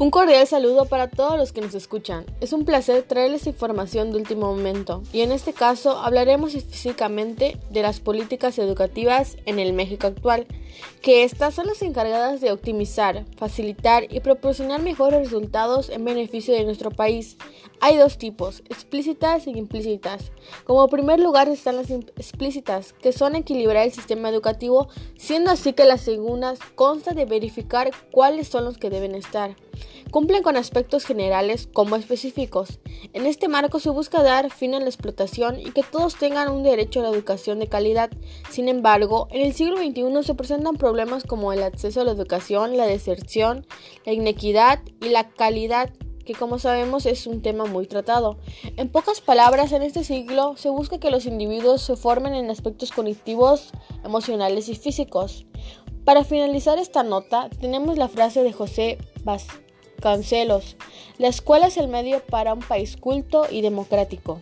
Un cordial saludo para todos los que nos escuchan. Es un placer traerles información de último momento y en este caso hablaremos específicamente de las políticas educativas en el México actual, que estas son las encargadas de optimizar, facilitar y proporcionar mejores resultados en beneficio de nuestro país. Hay dos tipos, explícitas e implícitas. Como primer lugar están las explícitas, que son equilibrar el sistema educativo, siendo así que las segundas consta de verificar cuáles son los que deben estar. Cumplen con aspectos generales como específicos. En este marco se busca dar fin a la explotación y que todos tengan un derecho a la educación de calidad. Sin embargo, en el siglo XXI se presentan problemas como el acceso a la educación, la deserción, la inequidad y la calidad que como sabemos es un tema muy tratado. En pocas palabras, en este siglo se busca que los individuos se formen en aspectos cognitivos, emocionales y físicos. Para finalizar esta nota, tenemos la frase de José Vázquez. Cancelos. La escuela es el medio para un país culto y democrático.